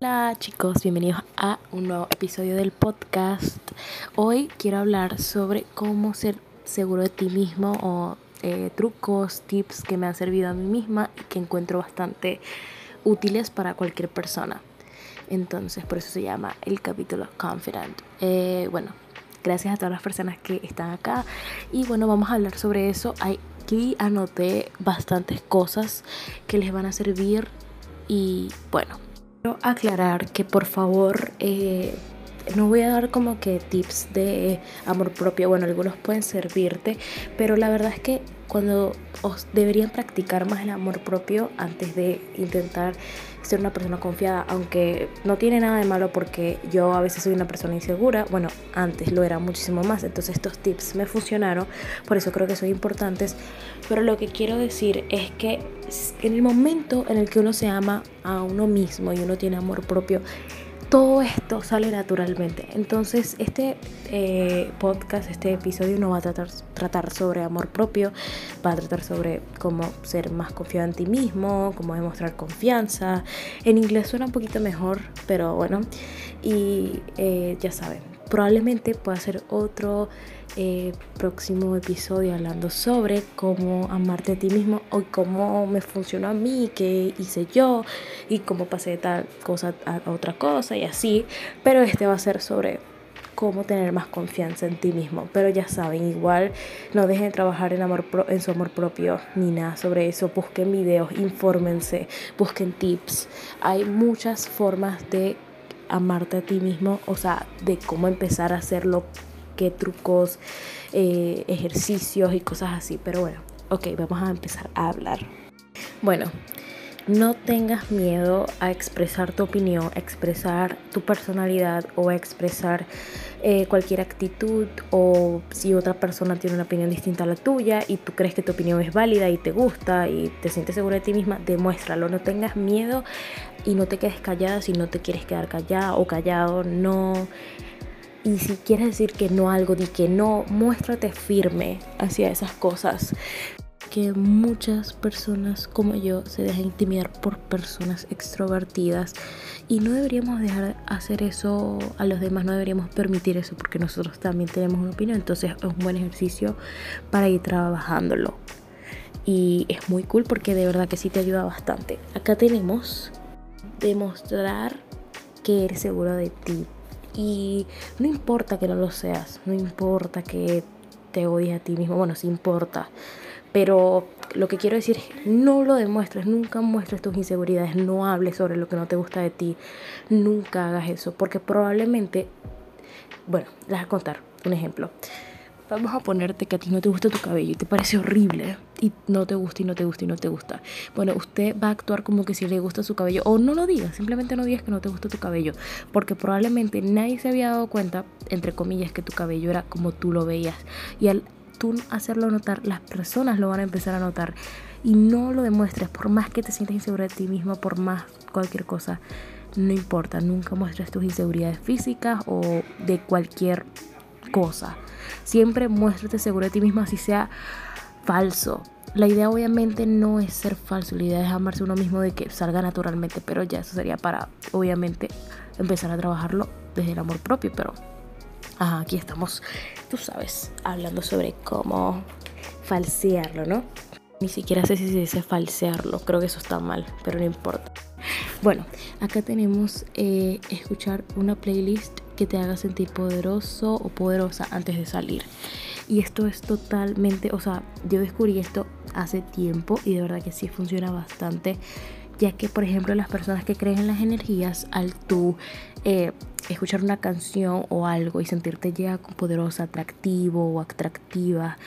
Hola chicos, bienvenidos a un nuevo episodio del podcast. Hoy quiero hablar sobre cómo ser seguro de ti mismo o eh, trucos, tips que me han servido a mí misma y que encuentro bastante útiles para cualquier persona. Entonces, por eso se llama el capítulo Confident. Eh, bueno, gracias a todas las personas que están acá. Y bueno, vamos a hablar sobre eso. Aquí anoté bastantes cosas que les van a servir. Y bueno, Aclarar que por favor eh, no voy a dar como que tips de amor propio. Bueno, algunos pueden servirte, pero la verdad es que cuando os deberían practicar más el amor propio antes de intentar ser una persona confiada, aunque no tiene nada de malo porque yo a veces soy una persona insegura, bueno, antes lo era muchísimo más, entonces estos tips me funcionaron, por eso creo que son importantes, pero lo que quiero decir es que en el momento en el que uno se ama a uno mismo y uno tiene amor propio, todo esto sale naturalmente. Entonces, este eh, podcast, este episodio no va a tratar, tratar sobre amor propio, va a tratar sobre cómo ser más confiado en ti mismo, cómo demostrar confianza. En inglés suena un poquito mejor, pero bueno, y eh, ya saben, probablemente pueda ser otro eh, próximo episodio hablando sobre cómo amarte a ti mismo o cómo me funcionó a mí, qué hice yo y cómo pasé tal cosa a otra cosa y así. Pero este va a ser sobre cómo tener más confianza en ti mismo. Pero ya saben, igual no dejen de trabajar en, amor en su amor propio ni nada sobre eso. Busquen videos, infórmense, busquen tips. Hay muchas formas de amarte a ti mismo, o sea, de cómo empezar a hacerlo qué trucos, eh, ejercicios y cosas así. Pero bueno, ok, vamos a empezar a hablar. Bueno, no tengas miedo a expresar tu opinión, a expresar tu personalidad o a expresar eh, cualquier actitud o si otra persona tiene una opinión distinta a la tuya y tú crees que tu opinión es válida y te gusta y te sientes segura de ti misma, demuéstralo. No tengas miedo y no te quedes callada si no te quieres quedar callada o callado. No y si quieres decir que no algo, di que no, muéstrate firme hacia esas cosas. Que muchas personas como yo se dejan intimidar por personas extrovertidas y no deberíamos dejar hacer eso a los demás, no deberíamos permitir eso porque nosotros también tenemos una opinión, entonces es un buen ejercicio para ir trabajándolo. Y es muy cool porque de verdad que sí te ayuda bastante. Acá tenemos demostrar que eres seguro de ti, y no importa que no lo seas, no importa que te odies a ti mismo, bueno, sí importa. Pero lo que quiero decir es, no lo demuestres, nunca muestres tus inseguridades, no hables sobre lo que no te gusta de ti, nunca hagas eso, porque probablemente, bueno, les voy a contar un ejemplo. Vamos a ponerte que a ti no te gusta tu cabello y te parece horrible y no te gusta y no te gusta y no te gusta. Bueno, usted va a actuar como que si le gusta su cabello o no lo digas, simplemente no digas que no te gusta tu cabello, porque probablemente nadie se había dado cuenta, entre comillas, que tu cabello era como tú lo veías y al tú hacerlo notar, las personas lo van a empezar a notar y no lo demuestres, por más que te sientas insegura de ti mismo, por más cualquier cosa, no importa, nunca muestres tus inseguridades físicas o de cualquier cosa. Siempre muéstrate seguro de ti mismo, así sea falso. La idea obviamente no es ser falso, la idea es amarse uno mismo de que salga naturalmente, pero ya eso sería para obviamente empezar a trabajarlo desde el amor propio, pero aquí estamos, tú sabes, hablando sobre cómo falsearlo, ¿no? Ni siquiera sé si se dice falsearlo, creo que eso está mal, pero no importa. Bueno, acá tenemos eh, escuchar una playlist que te haga sentir poderoso o poderosa antes de salir. Y esto es totalmente, o sea, yo descubrí esto hace tiempo y de verdad que sí funciona bastante, ya que por ejemplo las personas que creen en las energías, al tú eh, escuchar una canción o algo y sentirte ya poderosa, atractivo o atractiva,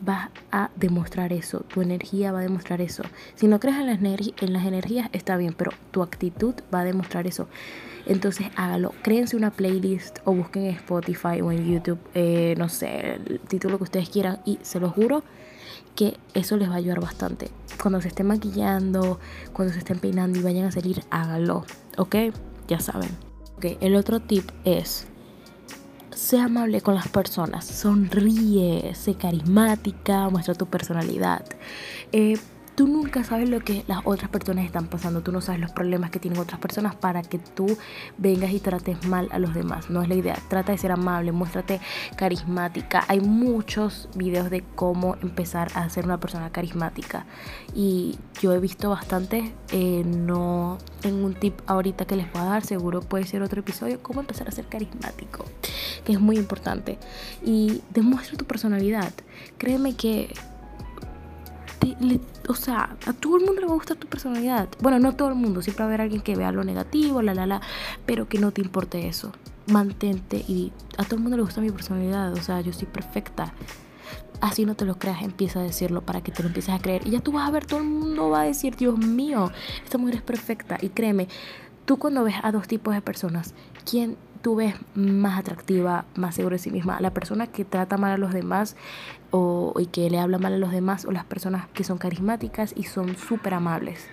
vas a demostrar eso, tu energía va a demostrar eso. Si no crees en las, en las energías, está bien, pero tu actitud va a demostrar eso. Entonces hágalo, créense una playlist o busquen en Spotify o en YouTube, eh, no sé, el título que ustedes quieran y se lo juro que eso les va a ayudar bastante. Cuando se estén maquillando, cuando se estén peinando y vayan a salir, hágalo, ¿ok? Ya saben. Ok, el otro tip es, sé amable con las personas, sonríe, sé carismática, muestra tu personalidad. Eh, tú nunca sabes lo que las otras personas están pasando, tú no sabes los problemas que tienen otras personas para que tú vengas y trates mal a los demás. No es la idea. Trata de ser amable, muéstrate carismática. Hay muchos videos de cómo empezar a ser una persona carismática y yo he visto bastante. Eh, no tengo un tip ahorita que les voy a dar, seguro puede ser otro episodio, cómo empezar a ser carismático, que es muy importante. Y demuestra tu personalidad. Créeme que o sea, a todo el mundo le va a gustar tu personalidad. Bueno, no todo el mundo, siempre va a haber alguien que vea lo negativo, la, la, la, pero que no te importe eso. Mantente y a todo el mundo le gusta mi personalidad, o sea, yo soy perfecta. Así no te lo creas, empieza a decirlo para que te lo empieces a creer. Y ya tú vas a ver, todo el mundo va a decir, Dios mío, esta mujer es perfecta. Y créeme, tú cuando ves a dos tipos de personas, ¿quién tú ves más atractiva, más segura de sí misma? ¿La persona que trata mal a los demás o, y que le habla mal a los demás o las personas que son carismáticas y son súper amables?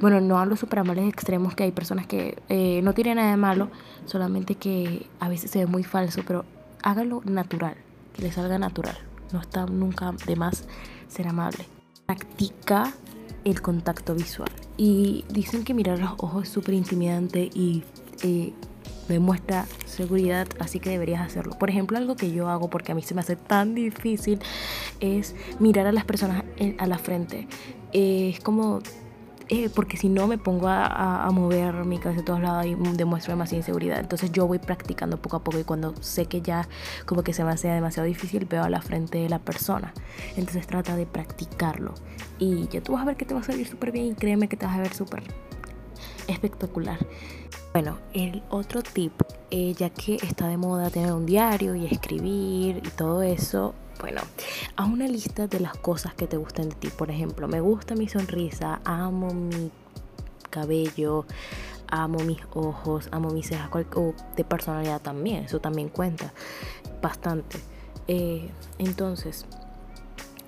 Bueno, no hablo súper amables extremos, que hay personas que eh, no tienen nada de malo, solamente que a veces se ve muy falso, pero hágalo natural, que le salga natural. No está nunca de más ser amable. Practica el contacto visual. Y dicen que mirar los ojos es súper intimidante y eh, demuestra seguridad, así que deberías hacerlo. Por ejemplo, algo que yo hago porque a mí se me hace tan difícil es mirar a las personas a la frente. es como eh, porque si no me pongo a, mover mi cabeza a todos lados y demuestro demasiada inseguridad. Entonces yo voy practicando poco a poco y cuando sé que ya como que se me hace demasiado difícil, veo a la frente de la persona. Entonces trata de practicarlo y ya tú vas a ver que te va a salir súper bien y créeme que te vas a ver súper espectacular. Bueno, el otro tip, eh, ya que está de moda tener un diario y escribir y todo eso, bueno, haz una lista de las cosas que te gustan de ti. Por ejemplo, me gusta mi sonrisa, amo mi cabello, amo mis ojos, amo mis cejas, o de personalidad también, eso también cuenta bastante. Eh, entonces,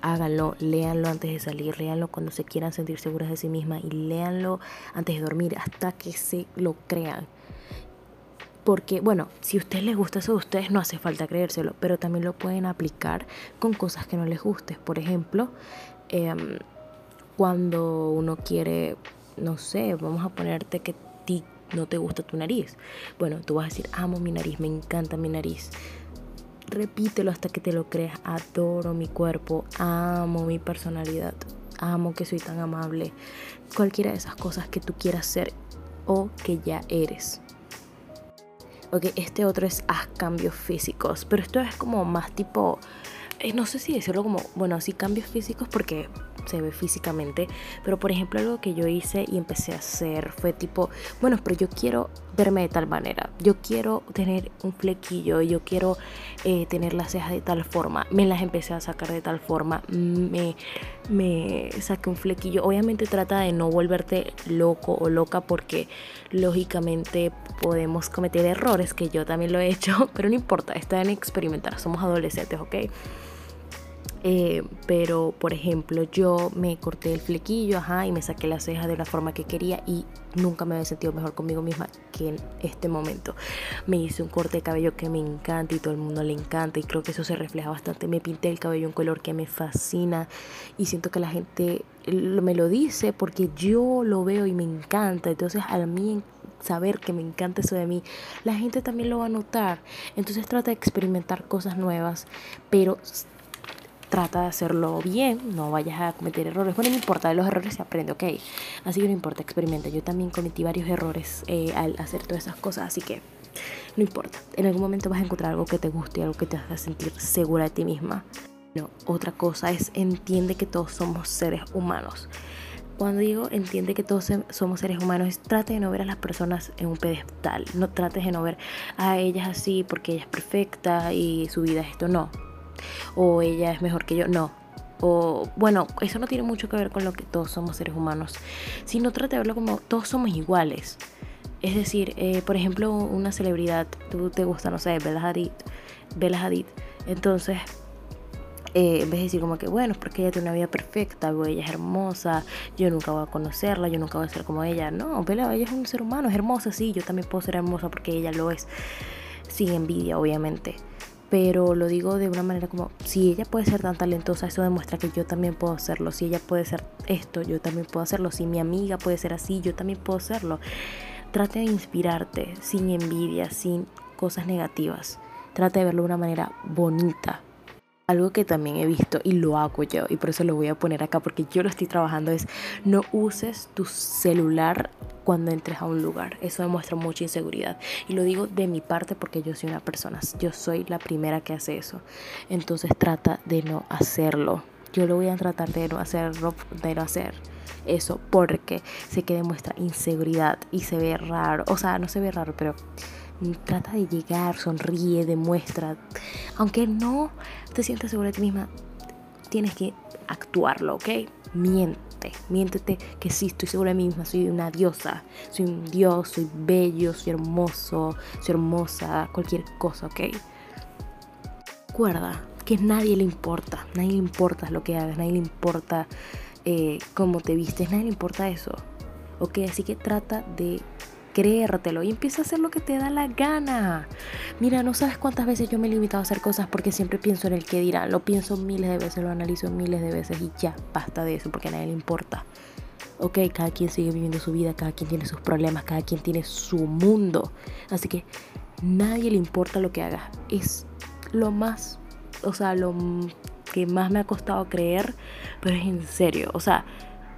háganlo, léanlo antes de salir, léanlo cuando se quieran sentir seguras de sí mismas y léanlo antes de dormir hasta que se lo crean. Porque, bueno, si a ustedes les gusta eso de ustedes, no hace falta creérselo, pero también lo pueden aplicar con cosas que no les guste. Por ejemplo, em, cuando uno quiere, no sé, vamos a ponerte que ti no te gusta tu nariz. Bueno, tú vas a decir, amo mi nariz, me encanta mi nariz repítelo hasta que te lo creas. Adoro mi cuerpo, amo mi personalidad, amo que soy tan amable. Cualquiera de esas cosas que tú quieras ser o que ya eres. Ok, este otro es haz cambios físicos, pero esto es como más tipo, eh, no sé si decirlo como, bueno, sí cambios físicos porque se ve físicamente. Pero por ejemplo algo que yo hice y empecé a hacer fue tipo, bueno, pero yo quiero verme de tal manera. Yo quiero tener un flequillo, yo quiero eh, tener las cejas de tal forma. Me las empecé a sacar de tal forma. Me, me saqué un flequillo. Obviamente trata de no volverte loco o loca porque lógicamente podemos cometer errores, que yo también lo he hecho, pero no importa, está en experimentar. Somos adolescentes, ¿ok? Eh, pero, por ejemplo, yo me corté el flequillo, ajá, y me saqué las cejas de la forma que quería y nunca me había sentido mejor conmigo misma que en este momento. Me hice un corte de cabello que me encanta y todo el mundo le encanta y creo que eso se refleja bastante. Me pinté el cabello un color que me fascina y siento que la gente me lo dice porque yo lo veo y me encanta. Entonces, a mí saber que me encanta eso de mí, la gente también lo va a notar. Entonces trata de experimentar cosas nuevas, pero trata de hacerlo bien, no vayas a cometer errores. Bueno, no importa, de los errores se aprende, ok. Así que no importa, experimenta. Yo también cometí varios errores eh, al hacer todas esas cosas, así que no importa. En algún momento vas a encontrar algo que te guste, algo que te haga sentir segura de ti misma. No, otra cosa es entiende que todos somos seres humanos. Cuando digo entiende que todos somos seres humanos, trate de no ver a las personas en un pedestal. No trates de no ver a ellas así porque ella es perfecta y su vida es esto. No, o ella es mejor que yo. No. O bueno, eso no tiene mucho que ver con lo que todos somos seres humanos, sino trata de verlo como todos somos iguales. Es decir, eh, por ejemplo, una celebridad, tú te gusta, no sé, Bella Hadid, Bella Hadid. Entonces, eh, en vez de decir como que, bueno, porque ella tiene una vida perfecta, o ella es hermosa, yo nunca voy a conocerla, yo nunca voy a ser como ella. No, Bella, ella es un ser humano, es hermosa, sí, yo también puedo ser hermosa porque ella lo es. Sin envidia, obviamente pero lo digo de una manera como, si ella puede ser tan talentosa, eso demuestra que yo también puedo hacerlo. Si ella puede ser esto, yo también puedo hacerlo. Si mi amiga puede ser así, yo también puedo hacerlo. Trate de inspirarte sin envidia, sin cosas negativas. Trate de verlo de una manera bonita. Algo que también he visto y lo hago yo y por eso lo voy a poner acá porque yo lo estoy trabajando es no uses tu celular cuando entres a un lugar. Eso demuestra mucha inseguridad. Y lo digo de mi parte porque yo soy una persona, yo soy la primera que hace eso. Entonces trata de no hacerlo. Yo lo voy a tratar de no hacerlo, de no hacer eso porque sé que demuestra inseguridad y se ve raro. O sea, no se ve raro, pero trata de llegar, sonríe, demuestra. Aunque no te sientas segura de ti misma, tienes que actuarlo, ¿ok? Miente, miéntete que sí, estoy segura de mí misma, soy una diosa, soy un dios, soy bello, soy hermoso, soy hermosa, cualquier cosa, ¿ok? Recuerda que nadie le importa, nadie le importa lo que hagas, nadie le importa eh, cómo te vistes, nadie le importa eso, ¿ok? Así que trata de creértelo y empieza a hacer lo que te da la gana. Mira, no sabes cuántas veces yo me he limitado a hacer cosas porque siempre pienso en el que dirán. Lo pienso miles de veces, lo analizo miles de veces y ya, basta de eso porque a nadie le importa. Ok, cada quien sigue viviendo su vida, cada quien tiene sus problemas, cada quien tiene su mundo. Así que nadie le importa lo que hagas. Es lo más, o sea, lo que más me ha costado creer, pero es en serio, o sea,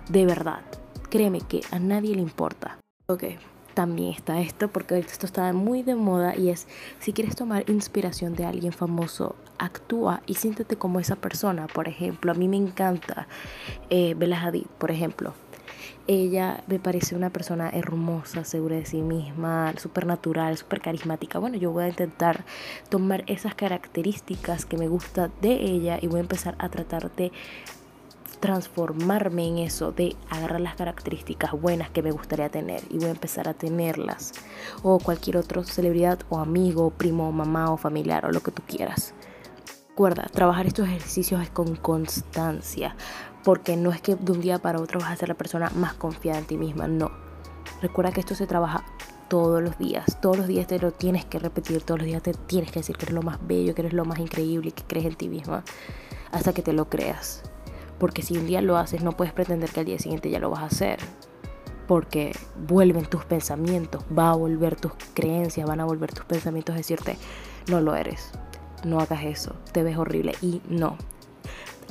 de verdad. Créeme que a nadie le importa. Ok, también está esto, porque esto está muy de moda y es, si quieres tomar inspiración de alguien famoso, actúa y siéntete como esa persona. Por ejemplo, a mí me encanta eh, Bella Hadid, por ejemplo. Ella me parece una persona hermosa, segura de sí misma, súper natural, súper carismática. Bueno, yo voy a intentar tomar esas características que me gusta de ella y voy a empezar a tratar de transformarme en eso, de agarrar las características buenas que me gustaría tener y voy a empezar a tenerlas. O cualquier otra celebridad o amigo, primo, mamá o familiar o lo que tú quieras. Recuerda, trabajar estos ejercicios es con constancia, porque no es que de un día para otro vas a ser la persona más confiada en ti misma, no. Recuerda que esto se trabaja todos los días, todos los días te lo tienes que repetir, todos los días te tienes que decir que eres lo más bello, que eres lo más increíble que crees en ti misma, hasta que te lo creas. Porque si un día lo haces, no puedes pretender que al día siguiente ya lo vas a hacer. Porque vuelven tus pensamientos, va a volver tus creencias, van a volver tus pensamientos a decirte, no lo eres, no hagas eso, te ves horrible. Y no,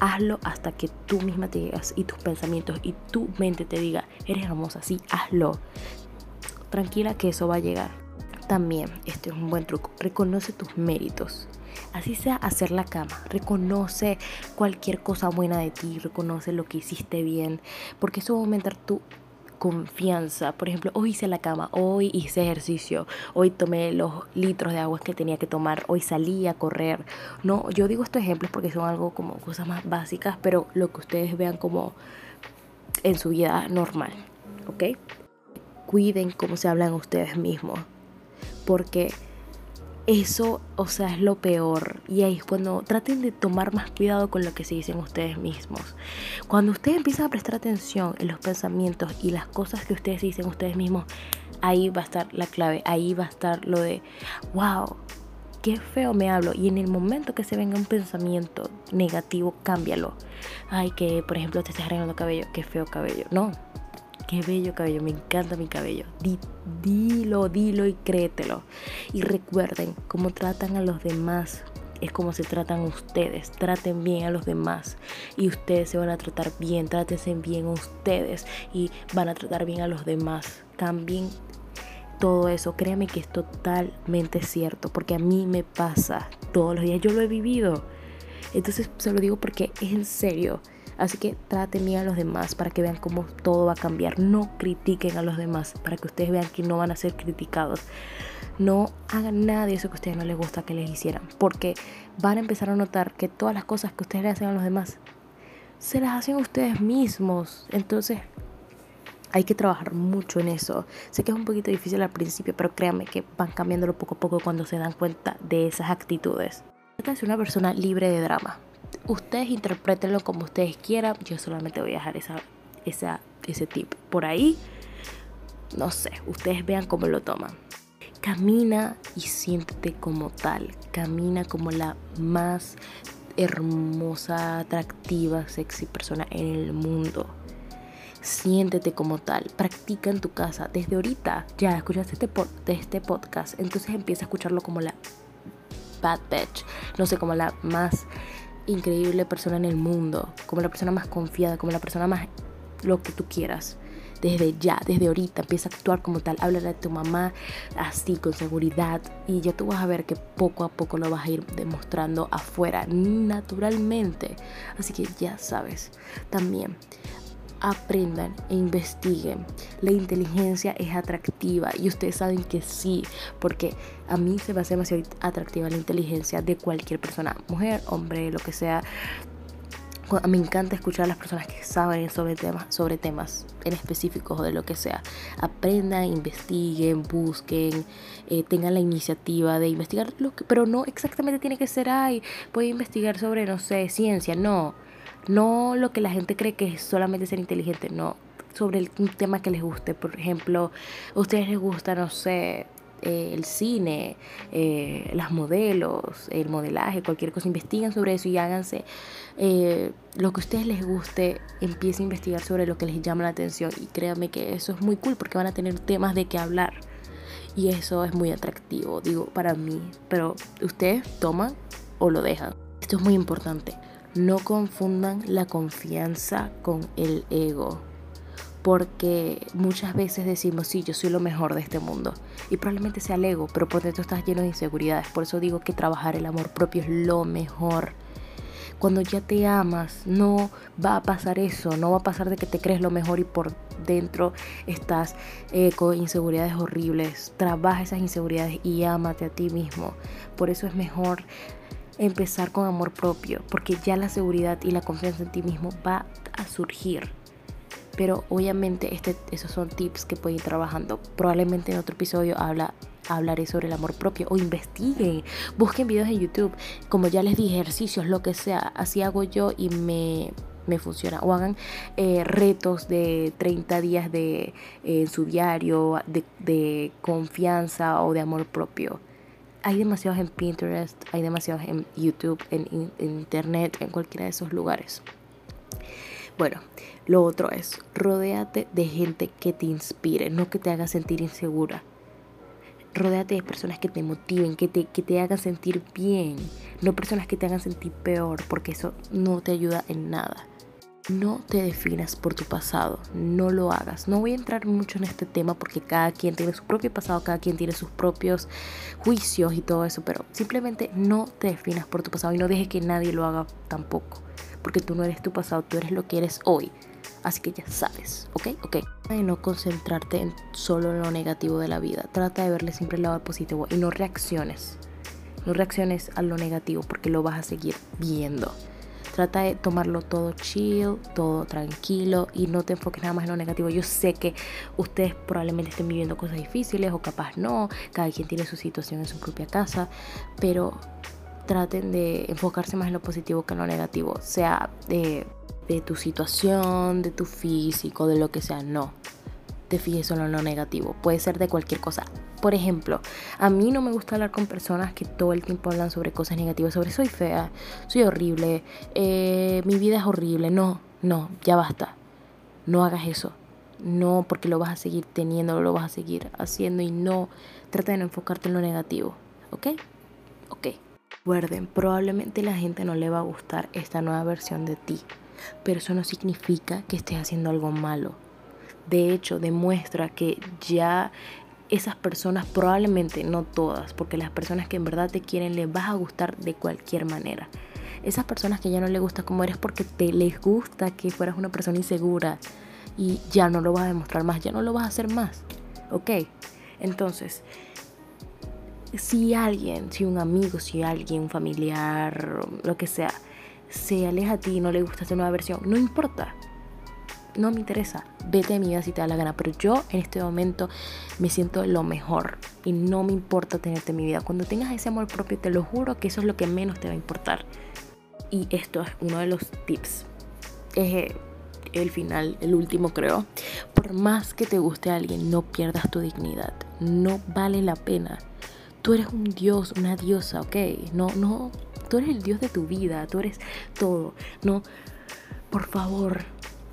hazlo hasta que tú misma te digas y tus pensamientos y tu mente te diga, eres hermosa, sí, hazlo. Tranquila que eso va a llegar. También, este es un buen truco, reconoce tus méritos. Así sea hacer la cama, reconoce cualquier cosa buena de ti, reconoce lo que hiciste bien, porque eso va a aumentar tu confianza. Por ejemplo, hoy hice la cama, hoy hice ejercicio, hoy tomé los litros de agua que tenía que tomar, hoy salí a correr. No, yo digo estos ejemplos porque son algo como cosas más básicas, pero lo que ustedes vean como en su vida normal, ¿ok? Cuiden cómo se hablan ustedes mismos, porque eso, o sea, es lo peor. Y ahí es cuando traten de tomar más cuidado con lo que se dicen ustedes mismos. Cuando ustedes empiezan a prestar atención en los pensamientos y las cosas que ustedes dicen ustedes mismos, ahí va a estar la clave. Ahí va a estar lo de, wow, qué feo me hablo. Y en el momento que se venga un pensamiento negativo, cámbialo. Ay, que por ejemplo te estás arreglando cabello, qué feo cabello. No, qué bello cabello, me encanta mi cabello. dilo, dilo y créetelo. Y recuerden, cómo tratan a los demás es como se tratan ustedes. Traten bien a los demás y ustedes se van a tratar bien. Trátense bien ustedes y van a tratar bien a los demás. Cambien todo eso. Créanme que es totalmente cierto porque a mí me pasa todos los días. Yo lo he vivido. Entonces se lo digo porque es en serio. Así que traten bien a los demás para que vean cómo todo va a cambiar. No critiquen a los demás para que ustedes vean que no van a ser criticados. No hagan nada de eso que a ustedes no les gusta que les hicieran. Porque van a empezar a notar que todas las cosas que ustedes le hacen a los demás se las hacen ustedes mismos. Entonces hay que trabajar mucho en eso. Sé que es un poquito difícil al principio, pero créanme que van cambiándolo poco a poco cuando se dan cuenta de esas actitudes. Trata de ser una persona libre de drama ustedes interpretenlo como ustedes quieran. Yo solamente voy a dejar esa, ese tip por ahí. No sé, ustedes vean cómo lo toman. camina y siéntete como tal. Camina como la más hermosa, atractiva, sexy persona en el mundo. Siéntete como tal. Practica en tu casa. Desde ahorita ya escuchaste este, este podcast. Entonces empieza a escucharlo como la bad bitch. No sé, como la más increíble persona en el mundo. Como la persona más confiada. Como la persona más lo que tú quieras desde ya, desde ahorita, empieza a actuar como tal, háblale a tu mamá así, con seguridad, y ya tú vas a ver que poco a poco lo vas a ir demostrando afuera, naturalmente. Así que ya sabes, también aprendan e investiguen. La inteligencia es atractiva y ustedes saben que sí, porque a mí se me hace demasiado atractiva la inteligencia de cualquier persona, mujer, hombre, lo que sea me encanta escuchar a las personas que saben sobre temas, sobre temas en específicos o de lo que sea. Aprendan, investiguen, busquen, eh, tengan la iniciativa de investigar, lo que, pero no exactamente tiene que ser, ay, voy a investigar sobre, no sé, ciencia, no. No lo que la gente cree que es solamente ser inteligente, no. Sobre el, un tema que les guste. Por ejemplo, a ustedes les gusta, no sé, eh, el cine, eh, las modelos, el modelaje, cualquier cosa, investiguen sobre eso y háganse eh, lo que a ustedes les guste, empiecen a investigar sobre lo que les llama la atención y créanme que eso es muy cool porque van a tener temas de qué hablar y eso es muy atractivo, digo, para mí, pero ustedes toman o lo dejan. Esto es muy importante. No confundan la confianza con el ego porque muchas veces decimos, sí, yo soy lo mejor de este mundo. Y probablemente sea el ego, pero por dentro estás lleno de inseguridades. Por eso digo que trabajar el amor propio es lo mejor. Cuando ya te amas, no va a pasar eso, no va a pasar de que te crees lo mejor y por dentro estás eh, con inseguridades horribles. Trabaja esas inseguridades y ámate a ti mismo. Por eso es mejor empezar con amor propio, porque ya la seguridad y la confianza en ti mismo va a surgir pero obviamente este, esos son tips que pueden ir trabajando. Probablemente en otro episodio habla, hablaré sobre el amor propio o investiguen, busquen videos en YouTube, como ya les dije, ejercicios, lo que sea, así hago yo y me, me funciona. O hagan eh, retos de 30 días de, en su diario de, de, confianza o de amor propio. Hay demasiados en Pinterest, hay demasiados en YouTube, en, Internet, en cualquiera de esos lugares. Bueno, lo otro es, rodéate de gente que te inspire, no que te haga sentir insegura. Rodéate de personas que te motiven, que te, que te hagan sentir bien, no personas que te hagan sentir peor, porque eso no te ayuda en nada. No te definas por tu pasado, no lo hagas. No voy a entrar mucho en este tema porque cada quien tiene su propio pasado, cada quien tiene sus propios juicios y todo eso, pero simplemente no te definas por tu pasado y no dejes que nadie lo haga tampoco porque tú no eres tu pasado, tú eres lo que eres hoy. Así que ya sabes, ¿ok? Ok. De no concentrarte en solo en lo negativo de la vida. Trata de verle siempre el lado positivo y no reacciones. No reacciones a lo negativo porque lo vas a seguir viendo. Trata de tomarlo todo chill, todo tranquilo y no te enfoques nada más en lo negativo. Yo sé que ustedes probablemente estén viviendo cosas difíciles o capaz no. Cada quien tiene su situación en su propia casa. Pero traten de enfocarse más en lo positivo que en lo negativo, sea de, tu situación, de tu físico, de lo que sea, no. Te fijes solo en lo negativo, puede ser de cualquier cosa. Por ejemplo, a mí no me gusta hablar con personas que todo el tiempo hablan sobre cosas negativas, sobre soy fea, soy horrible, eh, mi vida es horrible. No, no, ya basta. No hagas eso. No, porque lo vas a seguir teniendo, lo vas a seguir haciendo y no. Trata de enfocarte en lo negativo. ¿Ok? Ok. Recuerden, probablemente la gente no le va a gustar esta nueva versión de ti, pero eso no significa que estés haciendo algo malo. De hecho, demuestra que ya esas personas, probablemente no todas, porque las personas que en verdad te quieren les vas a gustar de cualquier manera. Esas personas que ya no les gusta como eres porque te les gusta que fueras una persona insegura y ya no lo vas a demostrar más, ya no lo vas a hacer más. ¿Ok? Entonces, si alguien, si un amigo, si alguien, un familiar, lo que sea, se aleja a ti y no le gusta esta nueva versión, no importa. No me interesa. Vete de mi vida si te da la gana. Pero yo en este momento me siento lo mejor. Y no me importa tenerte en mi vida. Cuando tengas ese amor propio, te lo juro que eso es lo que menos te va a importar. Y esto es uno de los tips. el final, el último creo. Por más que te guste a alguien, no pierdas tu dignidad. No vale la pena. Tú eres un dios, una diosa, ¿ok? No, no, tú eres el dios de tu vida, tú eres todo. No, por favor,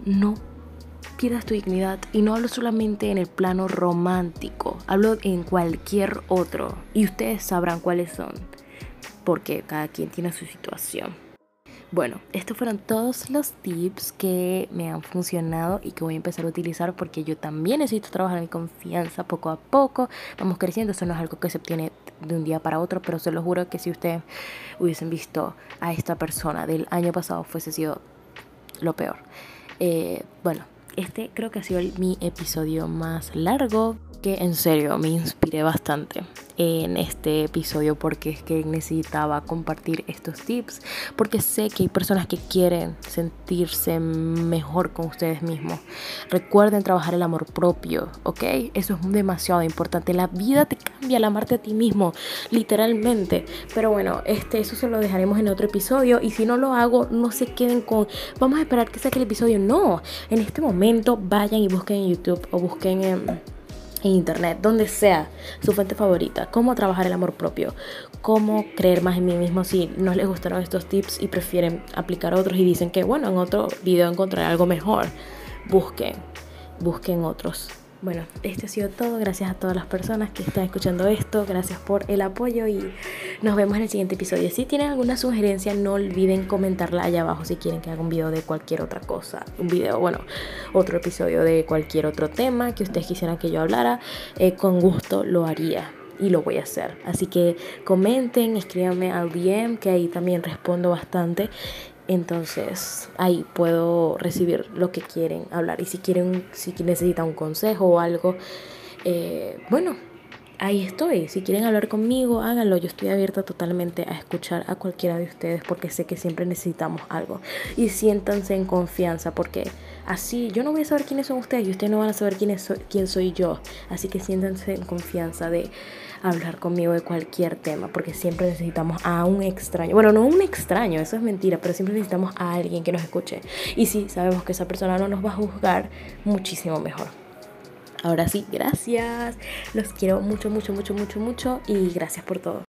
no pierdas tu dignidad. Y no hablo solamente en el plano romántico, hablo en cualquier otro. Y ustedes sabrán cuáles son, porque cada quien tiene su situación. Bueno, estos fueron todos los tips que me han funcionado y que voy a empezar a utilizar porque yo también necesito trabajar mi confianza poco a poco. Vamos creciendo, eso no es algo que se obtiene de un día para otro, pero se lo juro que si ustedes hubiesen visto a esta persona del año pasado fuese sido lo peor. Eh, bueno, este creo que ha sido mi episodio más largo que en serio me inspiré bastante en este episodio porque es que necesitaba compartir estos tips porque sé que hay personas que quieren sentirse mejor con ustedes mismos. Recuerden trabajar el amor propio, ¿ok? Eso es demasiado importante. La vida te cambia al amarte a ti mismo, literalmente. Pero bueno, este, eso se lo dejaremos en otro episodio y si no lo hago, no se queden con, vamos a esperar que saque el episodio. No, en este momento vayan y busquen en YouTube o busquen en en internet, donde sea su fuente favorita, cómo trabajar el amor propio, cómo creer más en mí mismo si no les gustaron estos tips y prefieren aplicar otros y dicen que bueno, en otro video encontraré algo mejor. Busquen, busquen otros. Bueno, este ha sido todo. Gracias a todas las personas que están escuchando esto. Gracias por el apoyo y nos vemos en el siguiente episodio. Si tienen alguna sugerencia, no olviden comentarla allá abajo si quieren que haga un video de cualquier otra cosa. Un video, bueno, otro episodio de cualquier otro tema que ustedes quisieran que yo hablara. Eh, con gusto lo haría y lo voy a hacer. Así que comenten, escríbanme al DM, que ahí también respondo bastante. Entonces ahí puedo recibir lo que quieren hablar. Y si quieren, si necesitan un consejo o algo, eh, bueno, ahí estoy. Si quieren hablar conmigo, háganlo. Yo estoy abierta totalmente a escuchar a cualquiera de ustedes porque sé que siempre necesitamos algo. Y siéntanse en confianza porque así yo no voy a saber quiénes son ustedes y ustedes no van a saber quién, quién soy yo. Así que siéntanse en confianza de hablar conmigo de cualquier tema, porque siempre necesitamos a un extraño. Bueno, no un extraño, eso es mentira, pero siempre necesitamos a alguien que nos escuche. Y si sabemos que esa persona no nos va a juzgar, muchísimo mejor. Ahora sí, gracias. Los quiero mucho, mucho, mucho, mucho, mucho y gracias por todo.